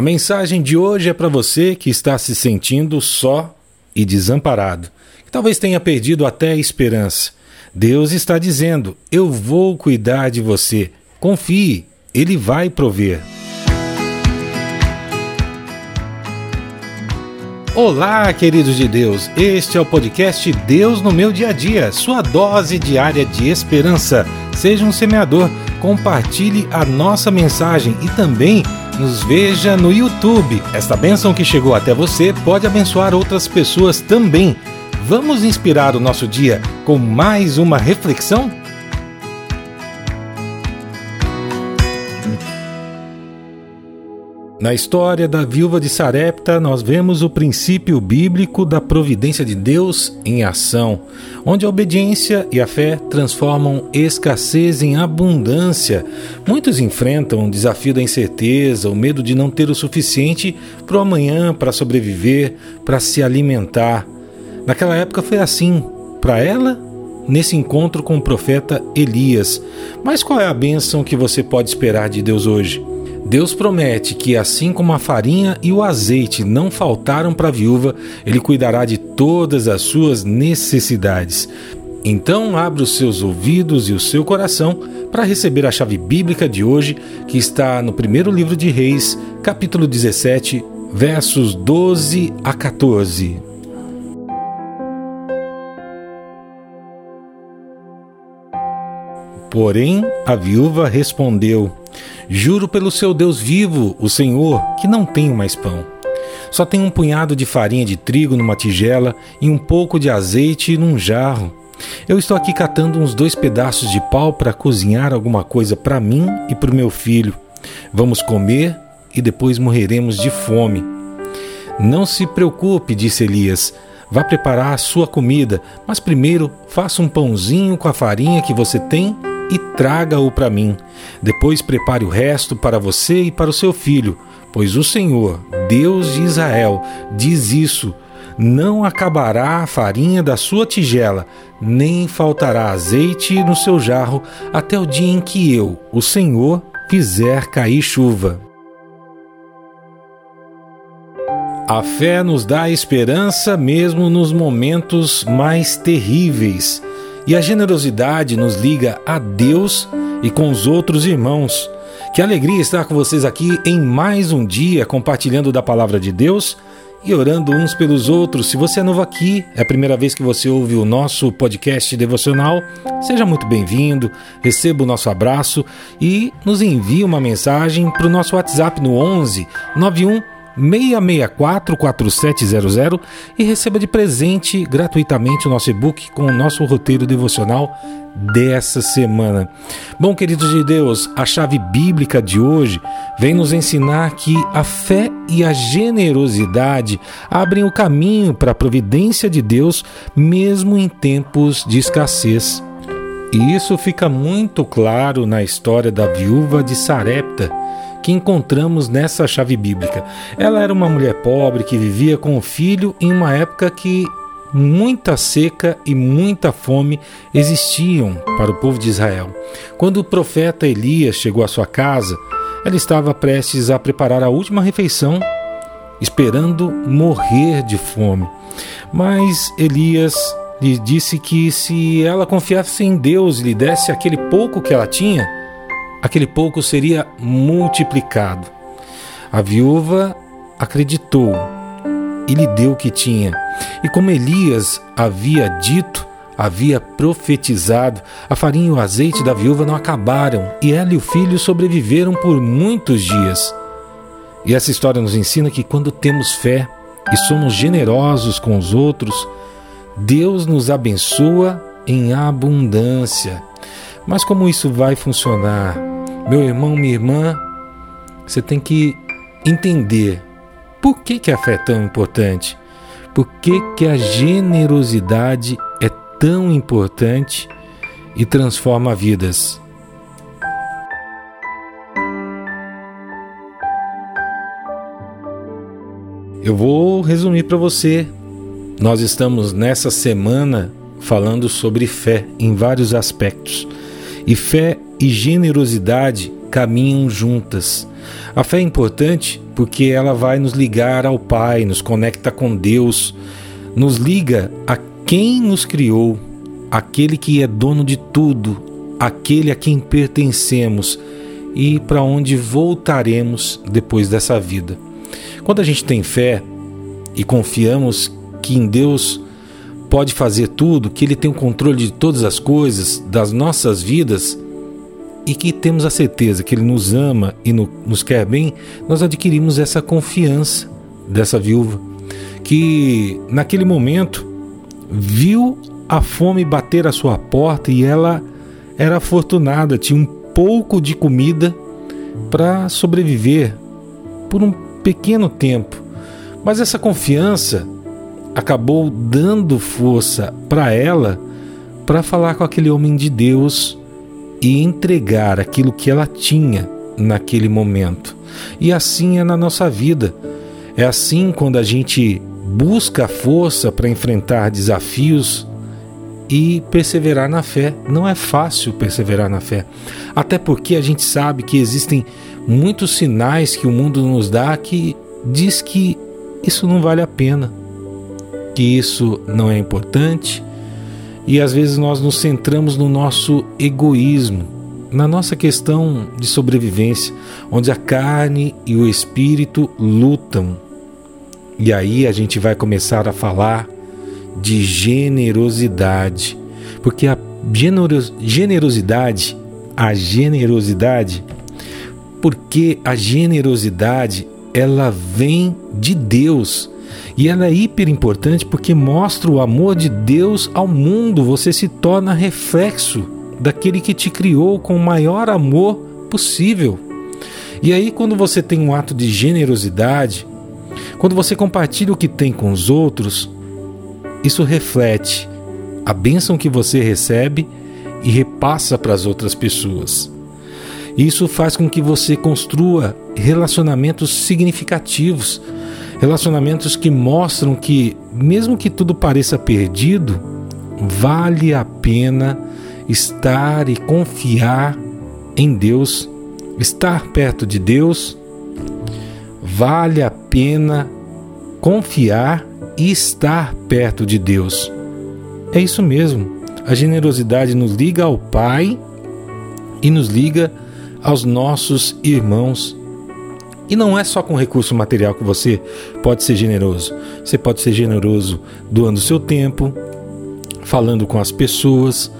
A mensagem de hoje é para você que está se sentindo só e desamparado, que talvez tenha perdido até a esperança. Deus está dizendo: Eu vou cuidar de você. Confie, Ele vai prover. Olá, queridos de Deus. Este é o podcast Deus no meu dia a dia, sua dose diária de esperança. Seja um semeador, compartilhe a nossa mensagem e também nos veja no YouTube. Esta bênção que chegou até você pode abençoar outras pessoas também. Vamos inspirar o nosso dia com mais uma reflexão? Na história da viúva de Sarepta, nós vemos o princípio bíblico da providência de Deus em ação, onde a obediência e a fé transformam escassez em abundância. Muitos enfrentam o desafio da incerteza, o medo de não ter o suficiente para o amanhã, para sobreviver, para se alimentar. Naquela época foi assim. Para ela, nesse encontro com o profeta Elias. Mas qual é a bênção que você pode esperar de Deus hoje? Deus promete que, assim como a farinha e o azeite não faltaram para a viúva, Ele cuidará de todas as suas necessidades. Então, abra os seus ouvidos e o seu coração para receber a chave bíblica de hoje, que está no primeiro livro de Reis, capítulo 17, versos 12 a 14. Porém, a viúva respondeu: Juro pelo seu Deus vivo, o Senhor, que não tenho mais pão. Só tenho um punhado de farinha de trigo numa tigela e um pouco de azeite num jarro. Eu estou aqui catando uns dois pedaços de pau para cozinhar alguma coisa para mim e para o meu filho. Vamos comer e depois morreremos de fome. Não se preocupe, disse Elias. Vá preparar a sua comida, mas primeiro faça um pãozinho com a farinha que você tem e traga-o para mim. Depois prepare o resto para você e para o seu filho, pois o Senhor, Deus de Israel, diz isso: não acabará a farinha da sua tigela, nem faltará azeite no seu jarro, até o dia em que eu, o Senhor, fizer cair chuva. A fé nos dá esperança mesmo nos momentos mais terríveis. E a generosidade nos liga a Deus e com os outros irmãos. Que alegria estar com vocês aqui em mais um dia compartilhando da palavra de Deus e orando uns pelos outros. Se você é novo aqui, é a primeira vez que você ouve o nosso podcast devocional, seja muito bem-vindo, receba o nosso abraço e nos envie uma mensagem para o nosso WhatsApp no 11 91 664 4700 e receba de presente gratuitamente o nosso e-book com o nosso roteiro devocional dessa semana. Bom, queridos de Deus, a chave bíblica de hoje vem nos ensinar que a fé e a generosidade abrem o caminho para a providência de Deus, mesmo em tempos de escassez. E isso fica muito claro na história da viúva de Sarepta que encontramos nessa chave bíblica. Ela era uma mulher pobre que vivia com o filho em uma época que muita seca e muita fome existiam para o povo de Israel. Quando o profeta Elias chegou à sua casa, ela estava prestes a preparar a última refeição, esperando morrer de fome. Mas Elias lhe disse que se ela confiasse em Deus e lhe desse aquele pouco que ela tinha, aquele pouco seria multiplicado. A viúva acreditou e lhe deu o que tinha. E como Elias havia dito, havia profetizado, a farinha e o azeite da viúva não acabaram, e ela e o filho sobreviveram por muitos dias. E essa história nos ensina que quando temos fé e somos generosos com os outros, Deus nos abençoa em abundância. Mas como isso vai funcionar? Meu irmão, minha irmã, você tem que entender por que, que a fé é tão importante, por que, que a generosidade é tão importante e transforma vidas. Eu vou resumir para você. Nós estamos nessa semana falando sobre fé em vários aspectos. E fé e generosidade caminham juntas. A fé é importante porque ela vai nos ligar ao Pai, nos conecta com Deus, nos liga a quem nos criou, aquele que é dono de tudo, aquele a quem pertencemos e para onde voltaremos depois dessa vida. Quando a gente tem fé e confiamos que em Deus pode fazer tudo, que Ele tem o controle de todas as coisas, das nossas vidas, e que temos a certeza que Ele nos ama e no, nos quer bem, nós adquirimos essa confiança dessa viúva, que naquele momento viu a fome bater à sua porta e ela era afortunada, tinha um pouco de comida para sobreviver por um pequeno tempo. Mas essa confiança acabou dando força para ela para falar com aquele homem de Deus e entregar aquilo que ela tinha naquele momento. E assim é na nossa vida. É assim quando a gente busca força para enfrentar desafios e perseverar na fé. Não é fácil perseverar na fé, até porque a gente sabe que existem muitos sinais que o mundo nos dá que diz que isso não vale a pena, que isso não é importante, e às vezes nós nos centramos no nosso egoísmo, na nossa questão de sobrevivência, onde a carne e o espírito lutam. E aí a gente vai começar a falar de generosidade, porque a generosidade, a generosidade, porque a generosidade ela vem de Deus. E ela é hiper importante porque mostra o amor de Deus ao mundo. Você se torna reflexo daquele que te criou com o maior amor possível. E aí, quando você tem um ato de generosidade, quando você compartilha o que tem com os outros, isso reflete a bênção que você recebe e repassa para as outras pessoas. Isso faz com que você construa relacionamentos significativos, relacionamentos que mostram que, mesmo que tudo pareça perdido, vale a pena estar e confiar em Deus, estar perto de Deus, vale a pena confiar e estar perto de Deus. É isso mesmo. A generosidade nos liga ao Pai e nos liga aos nossos irmãos. E não é só com recurso material que você pode ser generoso. Você pode ser generoso doando seu tempo, falando com as pessoas,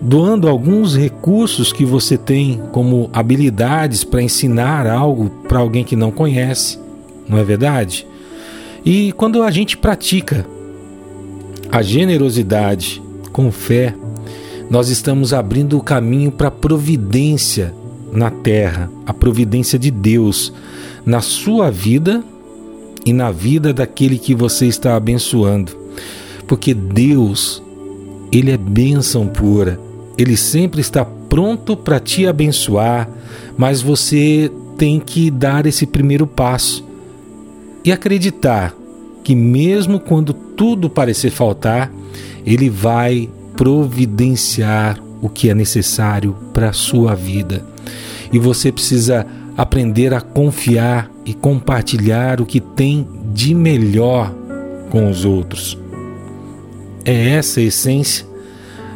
doando alguns recursos que você tem como habilidades para ensinar algo para alguém que não conhece. Não é verdade? E quando a gente pratica a generosidade com fé, nós estamos abrindo o caminho para a providência na terra, a providência de Deus na sua vida e na vida daquele que você está abençoando. Porque Deus, ele é bênção pura. Ele sempre está pronto para te abençoar, mas você tem que dar esse primeiro passo e acreditar que, mesmo quando tudo parecer faltar, Ele vai providenciar o que é necessário para a sua vida. E você precisa aprender a confiar e compartilhar o que tem de melhor com os outros. É essa a essência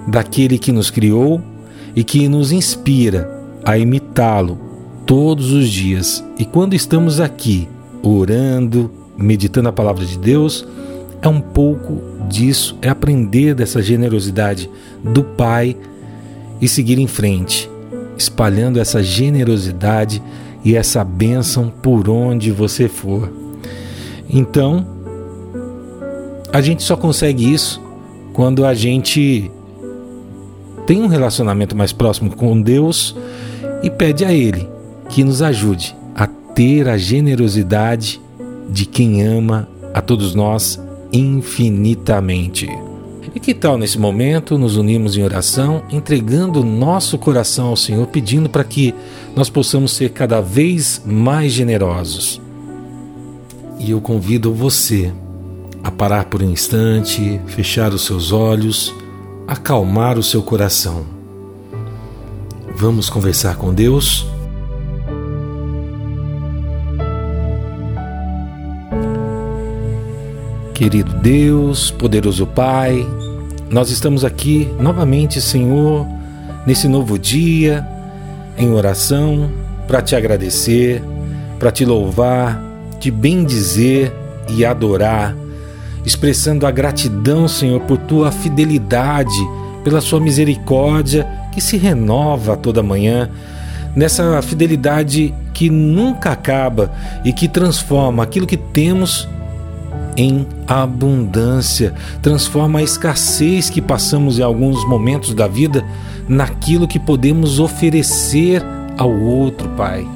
daquele que nos criou e que nos inspira a imitá-lo todos os dias. E quando estamos aqui orando, meditando a palavra de Deus, é um pouco disso, é aprender dessa generosidade do Pai e seguir em frente, espalhando essa generosidade e essa bênção por onde você for. Então, a gente só consegue isso quando a gente tem um relacionamento mais próximo com Deus e pede a Ele que nos ajude a ter a generosidade de quem ama a todos nós infinitamente. E que tal nesse momento nos unimos em oração, entregando nosso coração ao Senhor, pedindo para que nós possamos ser cada vez mais generosos? E eu convido você a parar por um instante, fechar os seus olhos, acalmar o seu coração. Vamos conversar com Deus? Querido Deus, poderoso Pai, nós estamos aqui novamente, Senhor, nesse novo dia, em oração, para te agradecer, para te louvar, te bendizer e adorar, expressando a gratidão, Senhor, por tua fidelidade, pela sua misericórdia que se renova toda manhã, nessa fidelidade que nunca acaba e que transforma aquilo que temos em abundância, transforma a escassez que passamos em alguns momentos da vida naquilo que podemos oferecer ao outro, Pai.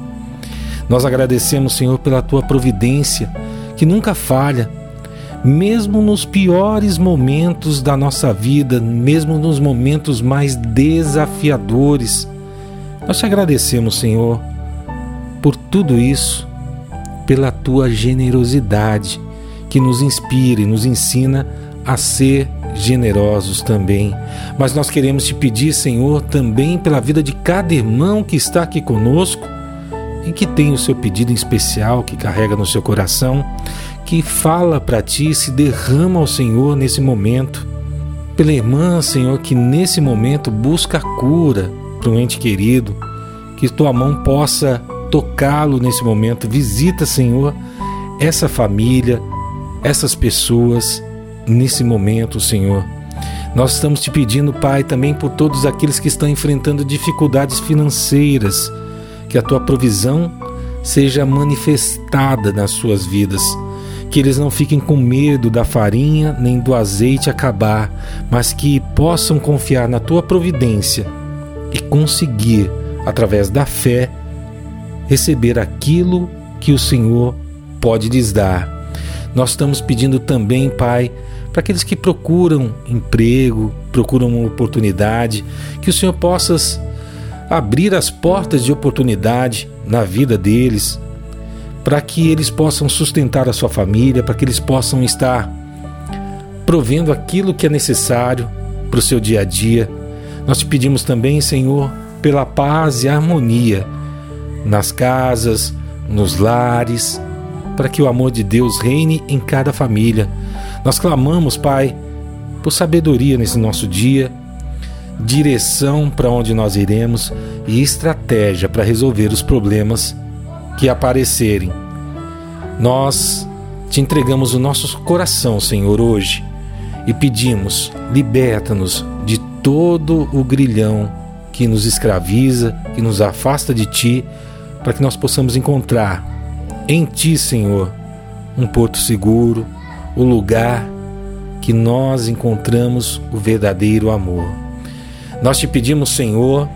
Nós agradecemos, Senhor, pela tua providência, que nunca falha, mesmo nos piores momentos da nossa vida, mesmo nos momentos mais desafiadores. Nós te agradecemos, Senhor, por tudo isso, pela tua generosidade que nos inspira e nos ensina a ser generosos também. Mas nós queremos te pedir, Senhor, também pela vida de cada irmão que está aqui conosco e que tem o seu pedido em especial que carrega no seu coração, que fala para ti, se derrama ao Senhor nesse momento. Pela irmã, Senhor, que nesse momento busca a cura para um ente querido, que tua mão possa tocá-lo nesse momento. Visita, Senhor, essa família, essas pessoas nesse momento, Senhor. Nós estamos te pedindo, Pai, também por todos aqueles que estão enfrentando dificuldades financeiras, que a tua provisão seja manifestada nas suas vidas. Que eles não fiquem com medo da farinha nem do azeite acabar, mas que possam confiar na tua providência e conseguir, através da fé, receber aquilo que o Senhor pode lhes dar. Nós estamos pedindo também, Pai, para aqueles que procuram emprego, procuram uma oportunidade, que o Senhor possas abrir as portas de oportunidade na vida deles, para que eles possam sustentar a sua família, para que eles possam estar provendo aquilo que é necessário para o seu dia a dia. Nós te pedimos também, Senhor, pela paz e harmonia nas casas, nos lares, para que o amor de Deus reine em cada família nós clamamos, Pai, por sabedoria nesse nosso dia, direção para onde nós iremos e estratégia para resolver os problemas que aparecerem. Nós te entregamos o nosso coração, Senhor, hoje e pedimos: liberta-nos de todo o grilhão que nos escraviza, que nos afasta de Ti, para que nós possamos encontrar em Ti, Senhor, um porto seguro o lugar que nós encontramos o verdadeiro amor. Nós te pedimos, Senhor,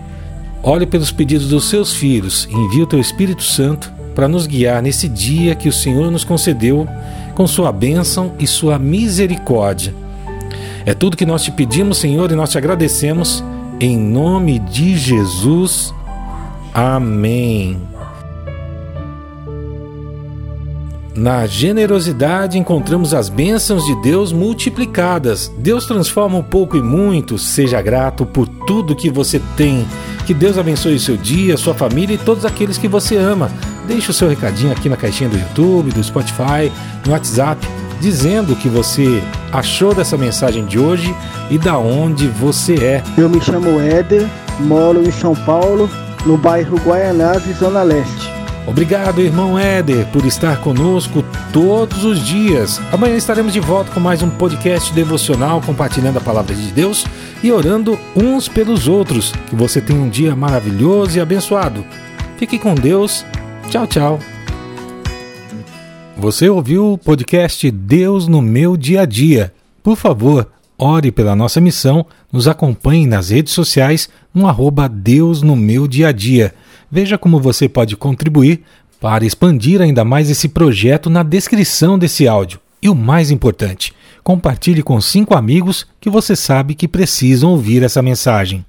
olhe pelos pedidos dos seus filhos e envie o teu Espírito Santo para nos guiar nesse dia que o Senhor nos concedeu com sua bênção e sua misericórdia. É tudo que nós te pedimos, Senhor, e nós te agradecemos. Em nome de Jesus. Amém. Na generosidade encontramos as bênçãos de Deus multiplicadas. Deus transforma um pouco em muito. Seja grato por tudo que você tem. Que Deus abençoe o seu dia, sua família e todos aqueles que você ama. Deixe o seu recadinho aqui na caixinha do YouTube, do Spotify, no WhatsApp, dizendo o que você achou dessa mensagem de hoje e da onde você é. Eu me chamo Éder, moro em São Paulo, no bairro Guaianazes, Zona Leste. Obrigado, irmão Éder, por estar conosco todos os dias. Amanhã estaremos de volta com mais um podcast devocional, compartilhando a palavra de Deus e orando uns pelos outros. Que você tenha um dia maravilhoso e abençoado. Fique com Deus. Tchau, tchau. Você ouviu o podcast Deus no meu dia a dia? Por favor, ore pela nossa missão, nos acompanhe nas redes sociais no arroba Deus no meu dia a dia. Veja como você pode contribuir para expandir ainda mais esse projeto na descrição desse áudio. E o mais importante, compartilhe com cinco amigos que você sabe que precisam ouvir essa mensagem.